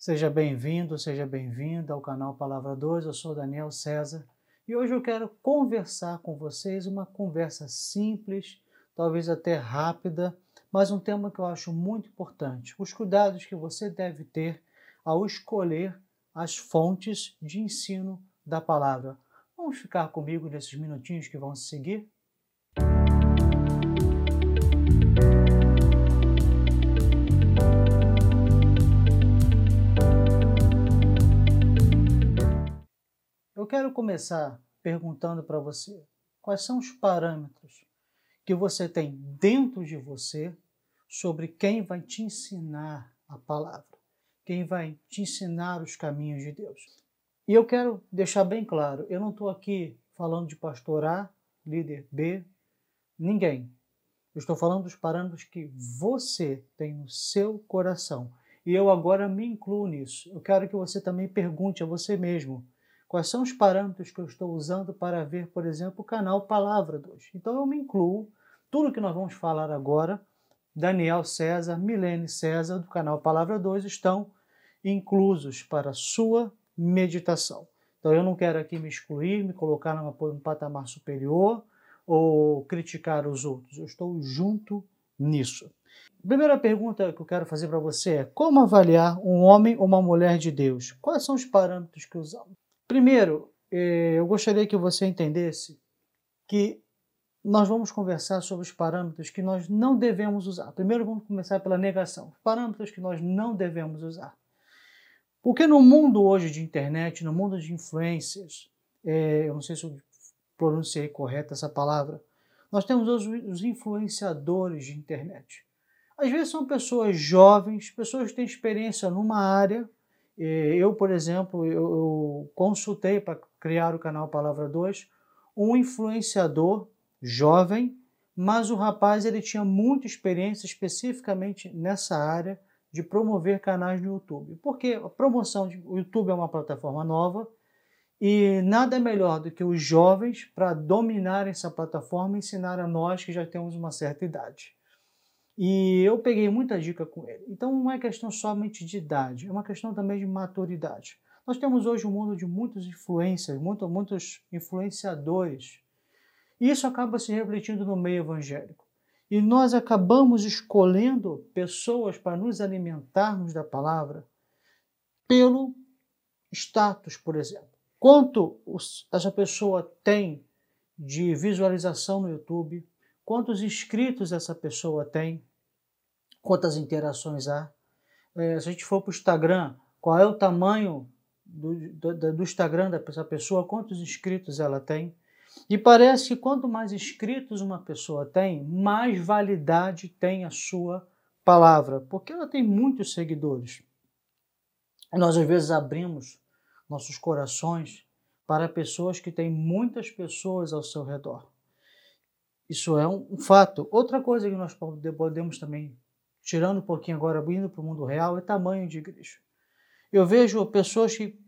Seja bem-vindo, seja bem-vinda ao canal Palavra 2. Eu sou Daniel César e hoje eu quero conversar com vocês uma conversa simples, talvez até rápida, mas um tema que eu acho muito importante: os cuidados que você deve ter ao escolher as fontes de ensino da palavra. Vamos ficar comigo nesses minutinhos que vão se seguir? Quero começar perguntando para você quais são os parâmetros que você tem dentro de você sobre quem vai te ensinar a palavra, quem vai te ensinar os caminhos de Deus. E eu quero deixar bem claro: eu não estou aqui falando de pastor A, líder B, ninguém. Eu estou falando dos parâmetros que você tem no seu coração. E eu agora me incluo nisso. Eu quero que você também pergunte a você mesmo Quais são os parâmetros que eu estou usando para ver, por exemplo, o canal Palavra 2? Então eu me incluo. Tudo que nós vamos falar agora, Daniel César, Milene César, do canal Palavra 2, estão inclusos para a sua meditação. Então eu não quero aqui me excluir, me colocar num patamar superior ou criticar os outros. Eu estou junto nisso. Primeira pergunta que eu quero fazer para você é: como avaliar um homem ou uma mulher de Deus? Quais são os parâmetros que usamos? Primeiro, eh, eu gostaria que você entendesse que nós vamos conversar sobre os parâmetros que nós não devemos usar. Primeiro, vamos começar pela negação. Os parâmetros que nós não devemos usar. Porque no mundo hoje de internet, no mundo de influências, é, eu não sei se eu pronunciei correta essa palavra, nós temos os, os influenciadores de internet. Às vezes são pessoas jovens, pessoas que têm experiência numa área, eu, por exemplo, eu, consultei para criar o canal Palavra 2 um influenciador jovem, mas o rapaz ele tinha muita experiência especificamente nessa área de promover canais no YouTube. Porque a promoção de o YouTube é uma plataforma nova e nada melhor do que os jovens para dominarem essa plataforma e ensinar a nós que já temos uma certa idade. E eu peguei muita dica com ele. Então não é questão somente de idade, é uma questão também de maturidade. Nós temos hoje um mundo de muitas influências, muito, muitos influenciadores. E isso acaba se refletindo no meio evangélico. E nós acabamos escolhendo pessoas para nos alimentarmos da palavra pelo status, por exemplo. Quanto essa pessoa tem de visualização no YouTube, quantos inscritos essa pessoa tem, quantas interações há. É, se a gente for para o Instagram, qual é o tamanho do, do, do Instagram dessa pessoa, quantos inscritos ela tem. E parece que quanto mais inscritos uma pessoa tem, mais validade tem a sua palavra, porque ela tem muitos seguidores. Nós às vezes abrimos nossos corações para pessoas que têm muitas pessoas ao seu redor. Isso é um fato. Outra coisa que nós podemos também tirando um pouquinho agora, indo para o mundo real, é tamanho de igreja. Eu vejo pessoas que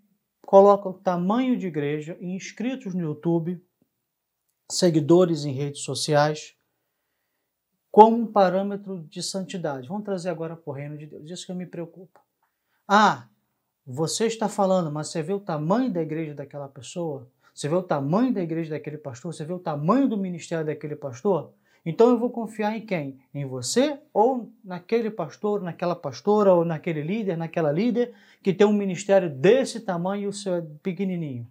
colocam tamanho de igreja inscritos no YouTube, seguidores em redes sociais, como um parâmetro de santidade. Vamos trazer agora para o reino de Deus. Isso que me preocupa. Ah, você está falando, mas você vê o tamanho da igreja daquela pessoa? Você vê o tamanho da igreja daquele pastor? Você vê o tamanho do ministério daquele pastor? Então eu vou confiar em quem? Em você ou naquele pastor, naquela pastora ou naquele líder, naquela líder que tem um ministério desse tamanho e o seu é pequenininho.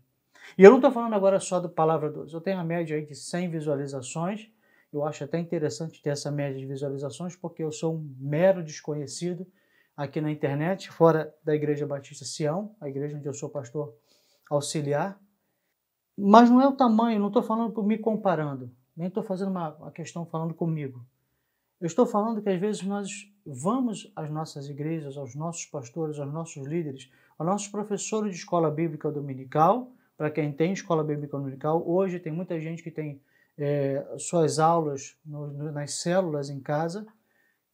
E eu não estou falando agora só do Palavra 2. Eu tenho a média aí de 100 visualizações. Eu acho até interessante ter essa média de visualizações porque eu sou um mero desconhecido aqui na internet, fora da Igreja Batista Sião, a igreja onde eu sou pastor auxiliar. Mas não é o tamanho, não estou falando por me comparando nem estou fazendo uma, uma questão falando comigo. Eu estou falando que às vezes nós vamos às nossas igrejas, aos nossos pastores, aos nossos líderes, aos nossos professores de escola bíblica dominical, para quem tem escola bíblica dominical. Hoje tem muita gente que tem é, suas aulas no, no, nas células em casa.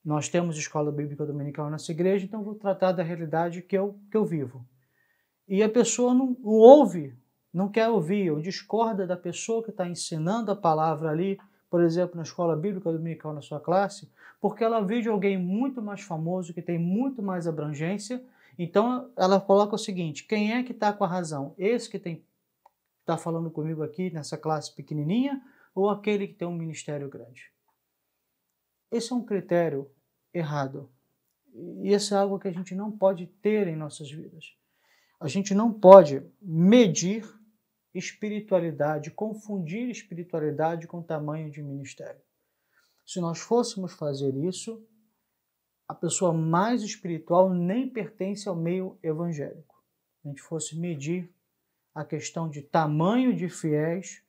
Nós temos escola bíblica dominical na nossa igreja, então vou tratar da realidade que eu, que eu vivo. E a pessoa não, não ouve não quer ouvir ou discorda da pessoa que está ensinando a palavra ali, por exemplo, na escola bíblica dominical na sua classe, porque ela vê de alguém muito mais famoso, que tem muito mais abrangência Então ela coloca o seguinte: quem é que está com a razão? Esse que está falando comigo aqui nessa classe pequenininha ou aquele que tem um ministério grande? Esse é um critério errado. E isso é algo que a gente não pode ter em nossas vidas. A gente não pode medir espiritualidade, confundir espiritualidade com tamanho de ministério. Se nós fôssemos fazer isso, a pessoa mais espiritual nem pertence ao meio evangélico. A gente fosse medir a questão de tamanho de fiéis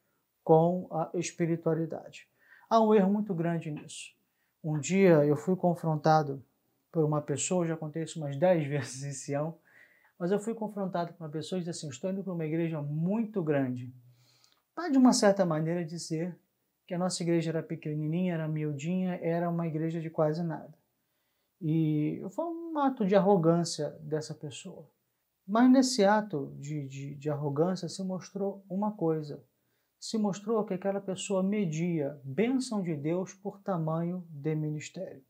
com a espiritualidade. Há um erro muito grande nisso. Um dia eu fui confrontado por uma pessoa, já isso umas dez vezes em Sião, mas eu fui confrontado com uma pessoa e disse assim: estou indo para uma igreja muito grande. Para, de uma certa maneira, dizer que a nossa igreja era pequenininha, era miudinha, era uma igreja de quase nada. E foi um ato de arrogância dessa pessoa. Mas nesse ato de, de, de arrogância se mostrou uma coisa: se mostrou que aquela pessoa media bênção de Deus por tamanho de ministério.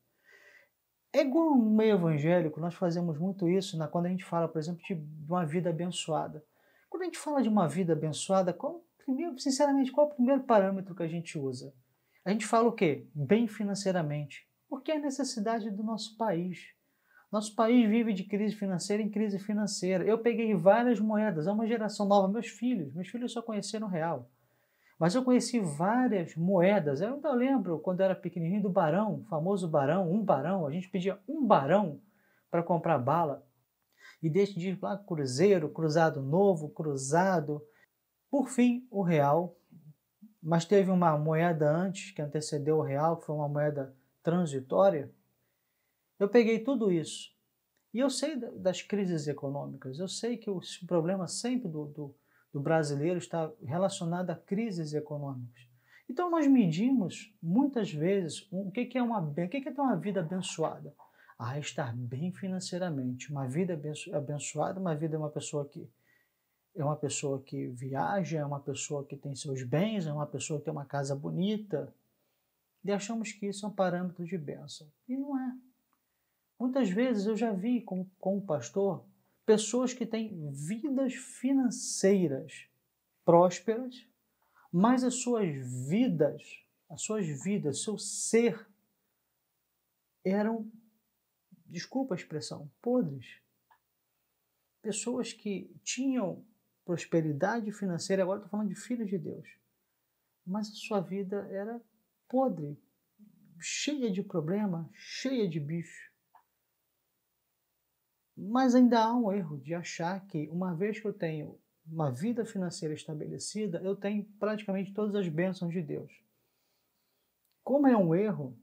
É igual no meio evangélico, nós fazemos muito isso né, quando a gente fala, por exemplo, de uma vida abençoada. Quando a gente fala de uma vida abençoada, qual, primeiro, sinceramente, qual é o primeiro parâmetro que a gente usa? A gente fala o quê? Bem financeiramente. Porque é a necessidade do nosso país. Nosso país vive de crise financeira em crise financeira. Eu peguei várias moedas, é uma geração nova, meus filhos, meus filhos só conheceram real. Mas eu conheci várias moedas. Eu ainda lembro quando era pequenininho do barão, famoso barão, um barão. A gente pedia um barão para comprar bala. E desde de lá, cruzeiro, cruzado novo, cruzado. Por fim, o real. Mas teve uma moeda antes que antecedeu o real, que foi uma moeda transitória. Eu peguei tudo isso. E eu sei das crises econômicas. Eu sei que o problema sempre do, do do brasileiro está relacionada a crises econômicas. Então nós medimos muitas vezes o que é uma, o que é ter uma vida abençoada. Ah, estar bem financeiramente. Uma vida abençoada, uma vida é uma pessoa que é uma pessoa que viaja, é uma pessoa que tem seus bens, é uma pessoa que tem uma casa bonita. E achamos que isso é um parâmetro de bênção. E não é. Muitas vezes eu já vi como, como pastor pessoas que têm vidas financeiras prósperas, mas as suas vidas, as suas vidas, seu ser eram, desculpa a expressão, podres. Pessoas que tinham prosperidade financeira, agora estou falando de filhos de Deus, mas a sua vida era podre, cheia de problema, cheia de bicho. Mas ainda há um erro de achar que, uma vez que eu tenho uma vida financeira estabelecida, eu tenho praticamente todas as bênçãos de Deus. Como é um erro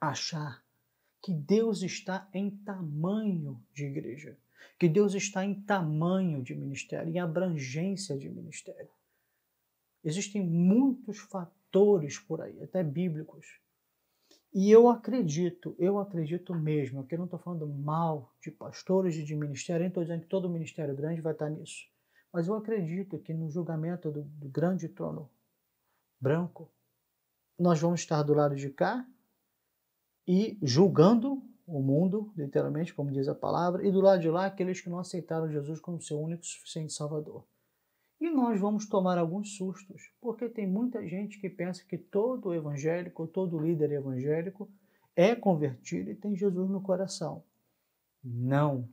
achar que Deus está em tamanho de igreja, que Deus está em tamanho de ministério, em abrangência de ministério. Existem muitos fatores por aí, até bíblicos, e eu acredito, eu acredito mesmo, que eu não estou falando mal de pastores e de ministério, nem estou dizendo que todo ministério grande vai estar nisso. Mas eu acredito que no julgamento do, do grande trono branco, nós vamos estar do lado de cá e julgando o mundo, literalmente, como diz a palavra, e do lado de lá aqueles que não aceitaram Jesus como seu único e suficiente Salvador. E nós vamos tomar alguns sustos, porque tem muita gente que pensa que todo evangélico, todo líder evangélico é convertido e tem Jesus no coração. Não.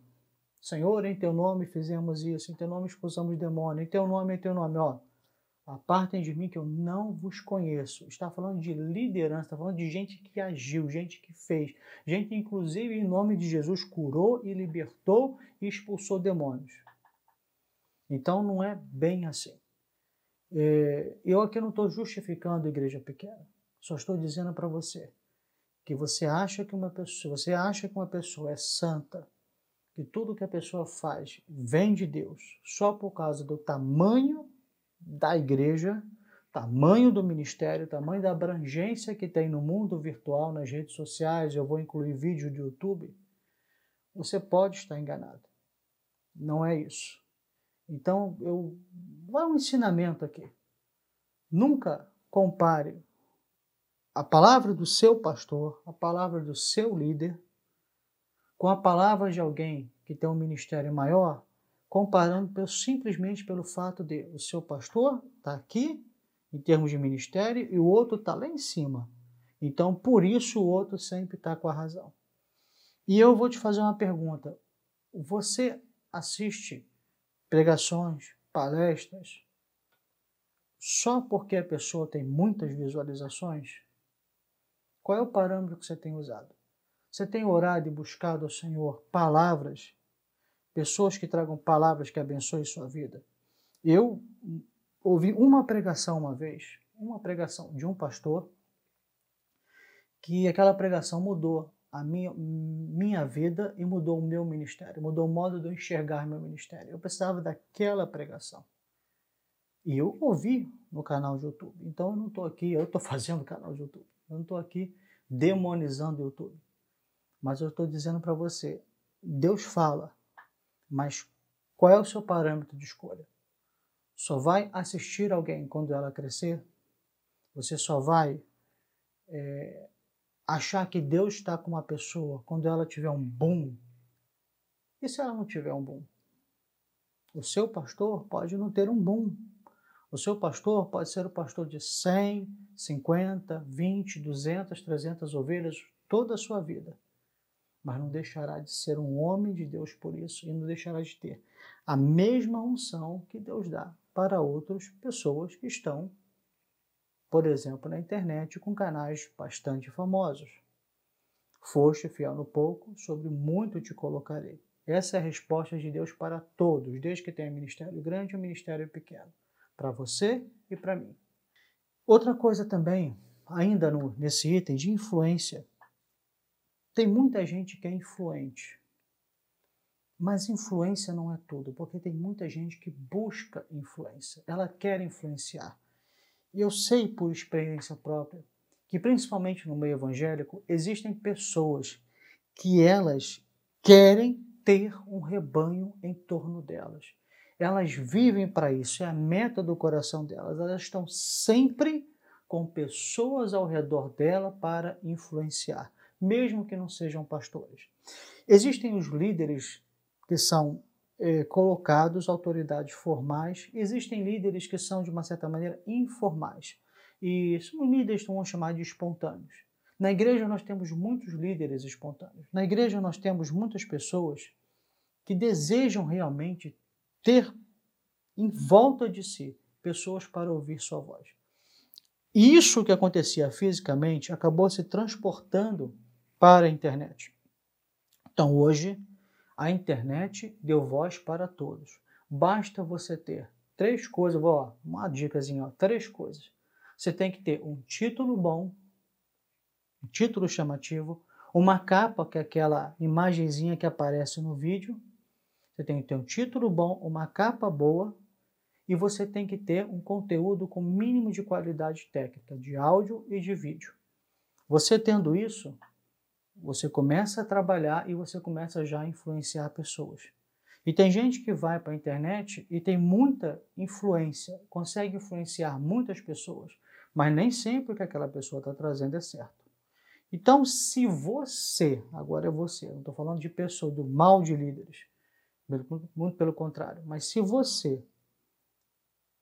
Senhor, em teu nome fizemos isso, em teu nome expulsamos demônio, em teu nome, em teu nome, ó. Apartem de mim que eu não vos conheço. Está falando de liderança, está falando de gente que agiu, gente que fez, gente que, inclusive, em nome de Jesus, curou e libertou e expulsou demônios. Então não é bem assim. É, eu aqui não estou justificando a igreja pequena. Só estou dizendo para você que você acha que uma pessoa, você acha que uma pessoa é santa, que tudo que a pessoa faz vem de Deus, só por causa do tamanho da igreja, tamanho do ministério, tamanho da abrangência que tem no mundo virtual, nas redes sociais, eu vou incluir vídeo do YouTube, você pode estar enganado. Não é isso. Então, eu vai um ensinamento aqui. Nunca compare a palavra do seu pastor, a palavra do seu líder, com a palavra de alguém que tem um ministério maior, comparando simplesmente pelo fato de o seu pastor está aqui, em termos de ministério, e o outro está lá em cima. Então, por isso, o outro sempre está com a razão. E eu vou te fazer uma pergunta. Você assiste pregações, palestras, só porque a pessoa tem muitas visualizações? Qual é o parâmetro que você tem usado? Você tem orado e buscado ao Senhor palavras, pessoas que tragam palavras que abençoem sua vida? Eu ouvi uma pregação uma vez, uma pregação de um pastor, que aquela pregação mudou a minha, minha vida e mudou o meu ministério, mudou o modo de eu enxergar meu ministério. Eu precisava daquela pregação. E eu ouvi no canal de YouTube. Então eu não estou aqui, eu estou fazendo canal de YouTube. Eu não estou aqui demonizando o YouTube. Mas eu estou dizendo para você, Deus fala, mas qual é o seu parâmetro de escolha? Só vai assistir alguém quando ela crescer? Você só vai é, achar que Deus está com uma pessoa quando ela tiver um boom? E se ela não tiver um boom? O seu pastor pode não ter um boom. O seu pastor pode ser o pastor de 100, 50, 20, 200, 300 ovelhas toda a sua vida. Mas não deixará de ser um homem de Deus por isso e não deixará de ter a mesma unção que Deus dá para outras pessoas que estão por exemplo, na internet com canais bastante famosos. Foste fiel no pouco, sobre muito te colocarei. Essa é a resposta de Deus para todos, desde que tenha ministério grande ou ministério pequeno, para você e para mim. Outra coisa também, ainda no, nesse item de influência, tem muita gente que é influente, mas influência não é tudo, porque tem muita gente que busca influência, ela quer influenciar. E eu sei por experiência própria que, principalmente no meio evangélico, existem pessoas que elas querem ter um rebanho em torno delas. Elas vivem para isso, é a meta do coração delas. Elas estão sempre com pessoas ao redor dela para influenciar, mesmo que não sejam pastores. Existem os líderes que são eh, colocados autoridades formais. Existem líderes que são, de uma certa maneira, informais. E são líderes que vamos chamar de espontâneos. Na igreja nós temos muitos líderes espontâneos. Na igreja nós temos muitas pessoas que desejam realmente ter em volta de si pessoas para ouvir sua voz. E isso que acontecia fisicamente acabou se transportando para a internet. Então hoje a internet deu voz para todos. Basta você ter três coisas, ó, uma dicasinha, ó, três coisas. Você tem que ter um título bom, um título chamativo, uma capa, que é aquela imagenzinha que aparece no vídeo. Você tem que ter um título bom, uma capa boa, e você tem que ter um conteúdo com mínimo de qualidade técnica, de áudio e de vídeo. Você tendo isso, você começa a trabalhar e você começa já a influenciar pessoas. E tem gente que vai para a internet e tem muita influência, consegue influenciar muitas pessoas, mas nem sempre o que aquela pessoa está trazendo é certo. Então, se você, agora é você, não estou falando de pessoa, do mal de líderes, muito pelo contrário, mas se você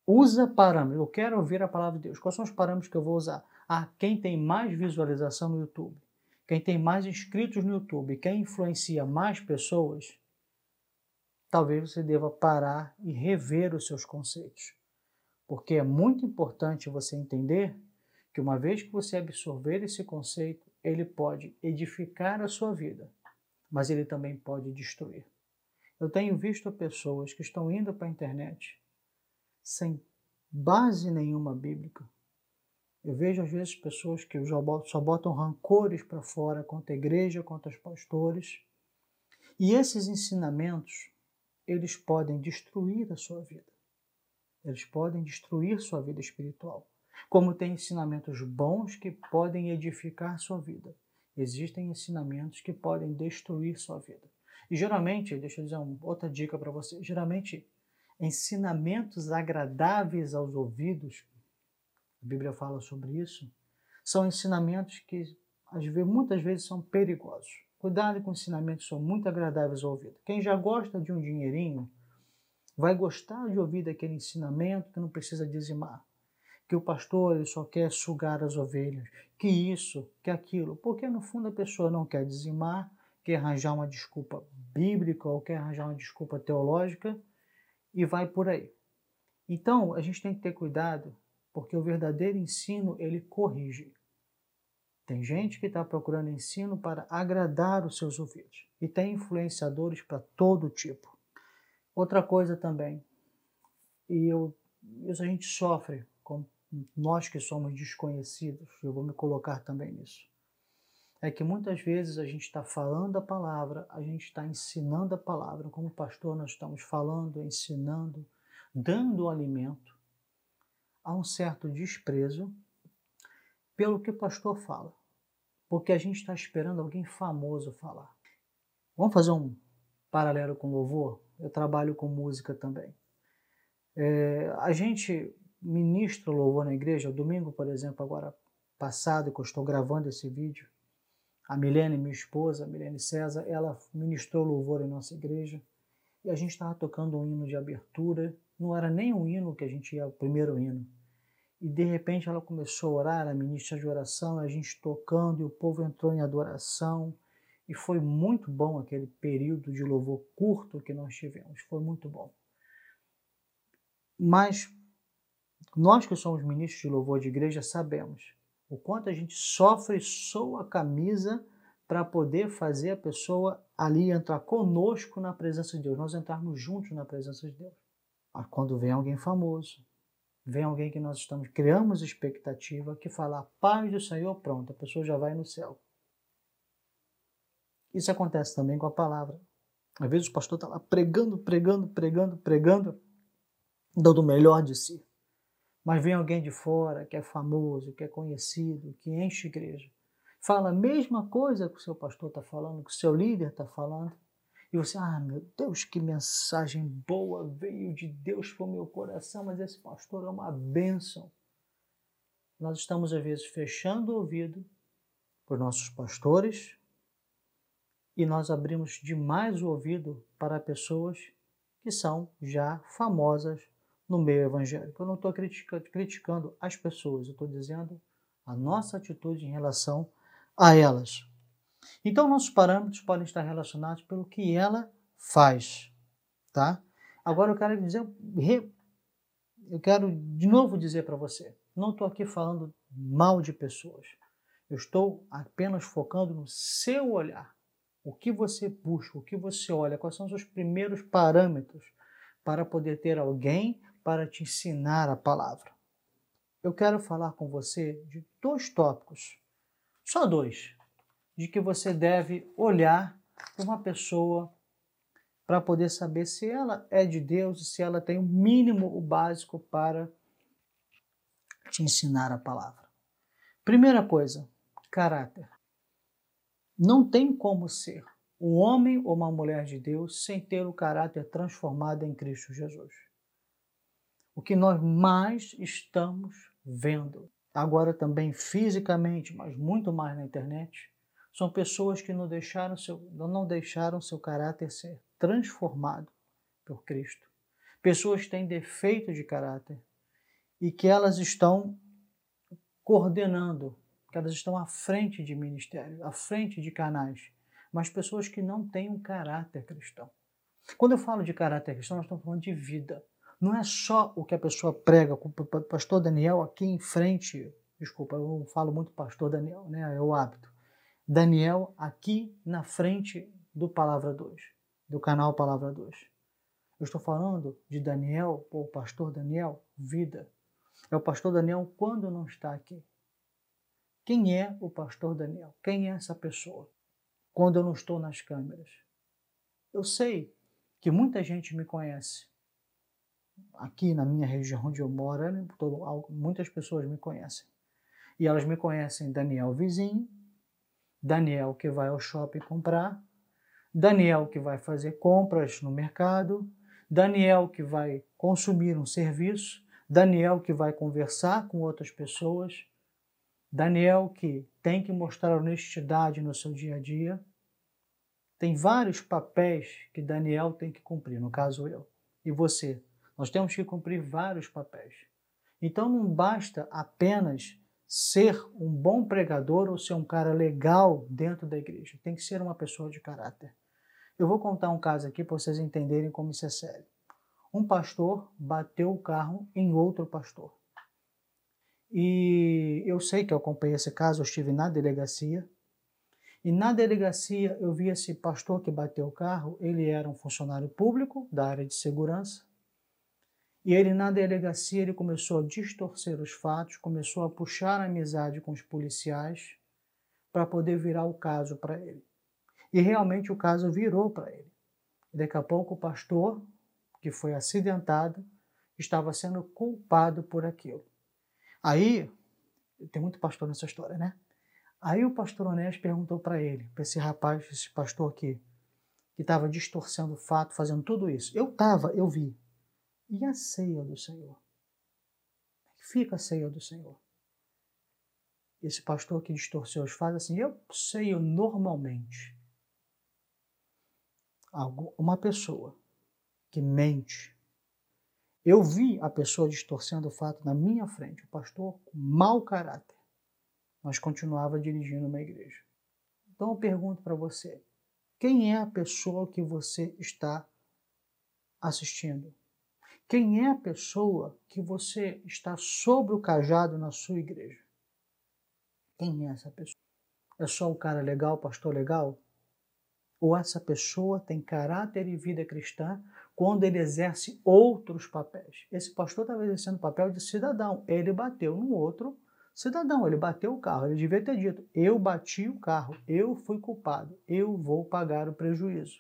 usa parâmetros, eu quero ouvir a palavra de Deus, quais são os parâmetros que eu vou usar? Ah, quem tem mais visualização no YouTube? Quem tem mais inscritos no YouTube, quem influencia mais pessoas, talvez você deva parar e rever os seus conceitos. Porque é muito importante você entender que uma vez que você absorver esse conceito, ele pode edificar a sua vida, mas ele também pode destruir. Eu tenho visto pessoas que estão indo para a internet sem base nenhuma bíblica, eu vejo às vezes pessoas que só botam rancores para fora contra a igreja, contra os pastores. E esses ensinamentos, eles podem destruir a sua vida. Eles podem destruir sua vida espiritual. Como tem ensinamentos bons que podem edificar sua vida, existem ensinamentos que podem destruir sua vida. E geralmente, deixa eu dizer uma outra dica para você, geralmente ensinamentos agradáveis aos ouvidos a Bíblia fala sobre isso, são ensinamentos que muitas vezes são perigosos. Cuidado com ensinamentos que são muito agradáveis ao ouvido. Quem já gosta de um dinheirinho vai gostar de ouvir daquele ensinamento que não precisa dizimar. Que o pastor ele só quer sugar as ovelhas, que isso, que aquilo. Porque no fundo a pessoa não quer dizimar, quer arranjar uma desculpa bíblica ou quer arranjar uma desculpa teológica e vai por aí. Então a gente tem que ter cuidado, porque o verdadeiro ensino ele corrige. Tem gente que está procurando ensino para agradar os seus ouvidos. E tem influenciadores para todo tipo. Outra coisa também, e eu, isso a gente sofre, com nós que somos desconhecidos, eu vou me colocar também nisso. É que muitas vezes a gente está falando a palavra, a gente está ensinando a palavra, como pastor nós estamos falando, ensinando, dando alimento. Há um certo desprezo pelo que o pastor fala, porque a gente está esperando alguém famoso falar. Vamos fazer um paralelo com louvor? Eu trabalho com música também. É, a gente ministra louvor na igreja, domingo, por exemplo, agora passado, que eu estou gravando esse vídeo, a Milene, minha esposa, a Milene César, ela ministrou louvor em nossa igreja e a gente estava tocando um hino de abertura, não era nem um hino que a gente ia, o primeiro hino, e de repente ela começou a orar, a ministra de oração, a gente tocando e o povo entrou em adoração. E foi muito bom aquele período de louvor curto que nós tivemos. Foi muito bom. Mas nós que somos ministros de louvor de igreja sabemos o quanto a gente sofre, soa a camisa para poder fazer a pessoa ali entrar conosco na presença de Deus, nós entrarmos juntos na presença de Deus. Quando vem alguém famoso, vem alguém que nós estamos, criamos expectativa, que fala paz do Senhor, pronto, a pessoa já vai no céu. Isso acontece também com a palavra. Às vezes o pastor está lá pregando, pregando, pregando, pregando, dando o melhor de si. Mas vem alguém de fora que é famoso, que é conhecido, que enche igreja. Fala a mesma coisa que o seu pastor está falando, que o seu líder está falando. E você, ah, meu Deus, que mensagem boa veio de Deus para o meu coração, mas esse pastor é uma bênção. Nós estamos, às vezes, fechando o ouvido por nossos pastores e nós abrimos demais o ouvido para pessoas que são já famosas no meio evangélico. Eu não estou criticando as pessoas, eu estou dizendo a nossa atitude em relação a elas. Então, nossos parâmetros podem estar relacionados pelo que ela faz, tá? Agora eu quero dizer, eu quero de novo dizer para você, não estou aqui falando mal de pessoas. Eu estou apenas focando no seu olhar. O que você busca, o que você olha, quais são os seus primeiros parâmetros para poder ter alguém para te ensinar a palavra. Eu quero falar com você de dois tópicos, só dois, de que você deve olhar para uma pessoa para poder saber se ela é de Deus e se ela tem o mínimo, o básico para te ensinar a palavra. Primeira coisa, caráter. Não tem como ser um homem ou uma mulher de Deus sem ter o caráter transformado em Cristo Jesus. O que nós mais estamos vendo, agora também fisicamente, mas muito mais na internet, são pessoas que não deixaram seu, não deixaram seu caráter ser transformado por Cristo. Pessoas que têm defeito de caráter e que elas estão coordenando, que elas estão à frente de ministérios, à frente de canais, mas pessoas que não têm um caráter cristão. Quando eu falo de caráter cristão, nós estamos falando de vida. Não é só o que a pessoa prega, o pastor Daniel aqui em frente, desculpa, eu não falo muito pastor Daniel, né? é o hábito. Daniel aqui na frente do Palavra 2, do canal Palavra 2. Eu estou falando de Daniel, ou pastor Daniel, vida. É o pastor Daniel quando não está aqui. Quem é o pastor Daniel? Quem é essa pessoa? Quando eu não estou nas câmeras. Eu sei que muita gente me conhece. Aqui na minha região onde eu moro, né, muitas pessoas me conhecem. E elas me conhecem Daniel vizinho, Daniel que vai ao shopping comprar, Daniel que vai fazer compras no mercado, Daniel que vai consumir um serviço, Daniel que vai conversar com outras pessoas, Daniel que tem que mostrar honestidade no seu dia a dia. tem vários papéis que Daniel tem que cumprir, no caso eu e você. Nós temos que cumprir vários papéis. Então não basta apenas ser um bom pregador ou ser um cara legal dentro da igreja. Tem que ser uma pessoa de caráter. Eu vou contar um caso aqui para vocês entenderem como isso é sério. Um pastor bateu o carro em outro pastor. E eu sei que eu acompanhei esse caso, eu estive na delegacia. E na delegacia eu vi esse pastor que bateu o carro, ele era um funcionário público da área de segurança. E ele na delegacia ele começou a distorcer os fatos, começou a puxar a amizade com os policiais para poder virar o caso para ele. E realmente o caso virou para ele. Daqui a pouco o pastor, que foi acidentado, estava sendo culpado por aquilo. Aí, tem muito pastor nessa história, né? Aí o pastor Onésio perguntou para ele, para esse rapaz, esse pastor aqui, que estava distorcendo o fato, fazendo tudo isso. Eu estava, eu vi. E a ceia do Senhor? Fica a ceia do Senhor. Esse pastor que distorceu os faz assim, eu ceio normalmente. Uma pessoa que mente. Eu vi a pessoa distorcendo o fato na minha frente, o pastor com mau caráter mas continuava dirigindo uma igreja. Então eu pergunto para você: quem é a pessoa que você está assistindo? Quem é a pessoa que você está sobre o cajado na sua igreja? Quem é essa pessoa? É só o cara legal, pastor legal? Ou essa pessoa tem caráter e vida cristã quando ele exerce outros papéis? Esse pastor estava exercendo o papel de cidadão. Ele bateu no outro Cidadão, ele bateu o carro, ele devia ter dito: eu bati o carro, eu fui culpado, eu vou pagar o prejuízo.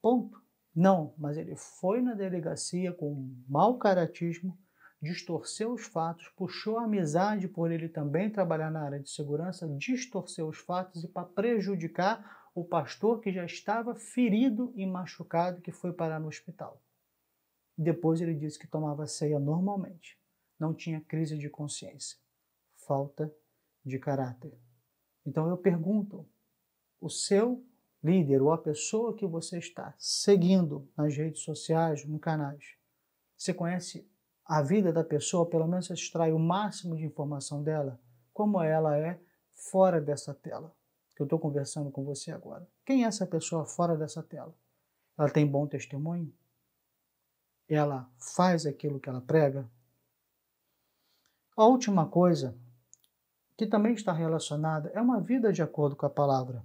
Ponto. Não, mas ele foi na delegacia com mau caratismo, distorceu os fatos, puxou a amizade por ele também trabalhar na área de segurança, distorceu os fatos e para prejudicar o pastor que já estava ferido e machucado que foi parar no hospital. Depois ele disse que tomava ceia normalmente não tinha crise de consciência, falta de caráter. Então eu pergunto: o seu líder ou a pessoa que você está seguindo nas redes sociais, no canais, você conhece a vida da pessoa, pelo menos você extrai o máximo de informação dela, como ela é fora dessa tela que eu estou conversando com você agora. Quem é essa pessoa fora dessa tela? Ela tem bom testemunho? Ela faz aquilo que ela prega? A última coisa, que também está relacionada, é uma vida de acordo com a palavra.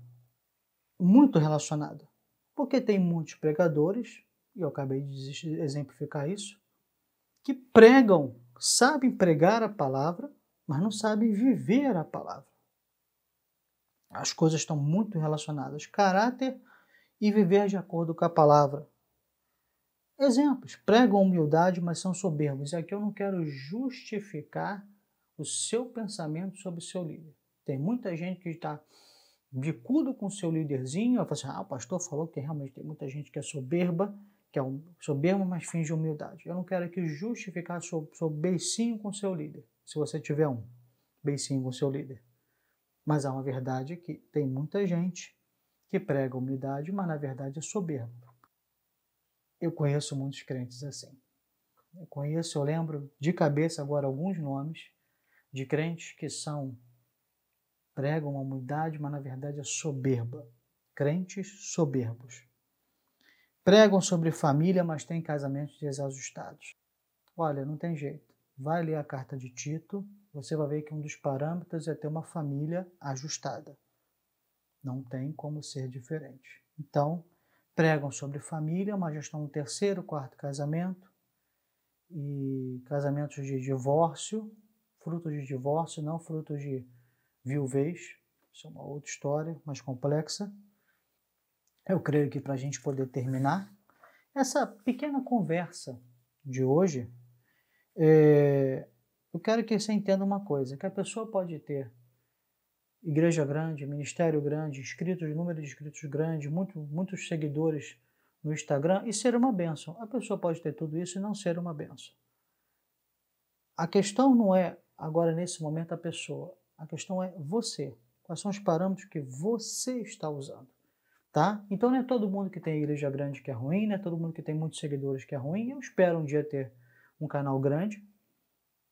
Muito relacionada. Porque tem muitos pregadores, e eu acabei de exemplificar isso, que pregam, sabem pregar a palavra, mas não sabem viver a palavra. As coisas estão muito relacionadas. Caráter e viver de acordo com a palavra. Exemplos: pregam humildade, mas são soberbos. E aqui eu não quero justificar o seu pensamento sobre o seu líder. Tem muita gente que está bicudo com seu líderzinho, assim, ah, o pastor falou que realmente tem muita gente que é soberba, que é um mas finge humildade. Eu não quero aqui justificar seu, seu beicinho com seu líder, se você tiver um beicinho com seu líder. Mas há uma verdade que tem muita gente que prega humildade, mas na verdade é soberbo. Eu conheço muitos crentes assim. Eu conheço, eu lembro de cabeça agora alguns nomes de crentes que são pregam uma humildade, mas na verdade é soberba. Crentes soberbos. Pregam sobre família, mas têm casamentos desajustados. Olha, não tem jeito. Vai ler a carta de Tito, você vai ver que um dos parâmetros é ter uma família ajustada. Não tem como ser diferente. Então, pregam sobre família, mas já estão no terceiro, quarto casamento, e casamentos de divórcio, frutos de divórcio, não frutos de viuvez. Isso é uma outra história, mais complexa. Eu creio que para a gente poder terminar essa pequena conversa de hoje, é, eu quero que você entenda uma coisa, que a pessoa pode ter igreja grande, ministério grande, inscritos, número de inscritos grande, muito, muitos seguidores no Instagram e ser uma bênção. A pessoa pode ter tudo isso e não ser uma bênção. A questão não é agora nesse momento a pessoa, a questão é você. Quais são os parâmetros que você está usando? Tá? Então não é todo mundo que tem igreja grande que é ruim, não é todo mundo que tem muitos seguidores que é ruim. Eu espero um dia ter um canal grande.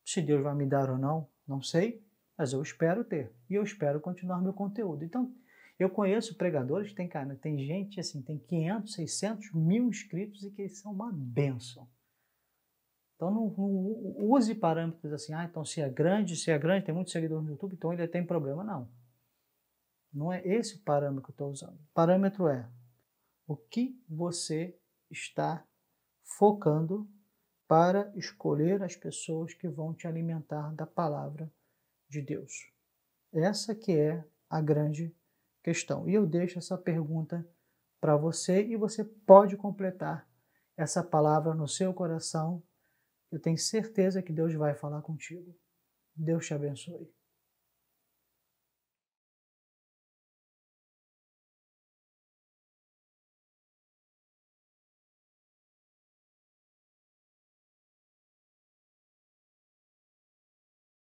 Se Deus vai me dar ou não, não sei, mas eu espero ter. E eu espero continuar meu conteúdo. Então, eu conheço pregadores que tem, cara, tem gente assim, tem 500, 600 mil inscritos e que eles são uma benção. Então não, não, use parâmetros assim, ah, então se é grande, se é grande, tem muitos seguidores no YouTube, então ele tem problema. Não. Não é esse o parâmetro que eu estou usando. O parâmetro é o que você está focando para escolher as pessoas que vão te alimentar da palavra de Deus. Essa que é a grande questão. E eu deixo essa pergunta para você e você pode completar essa palavra no seu coração. Eu tenho certeza que Deus vai falar contigo. Deus te abençoe.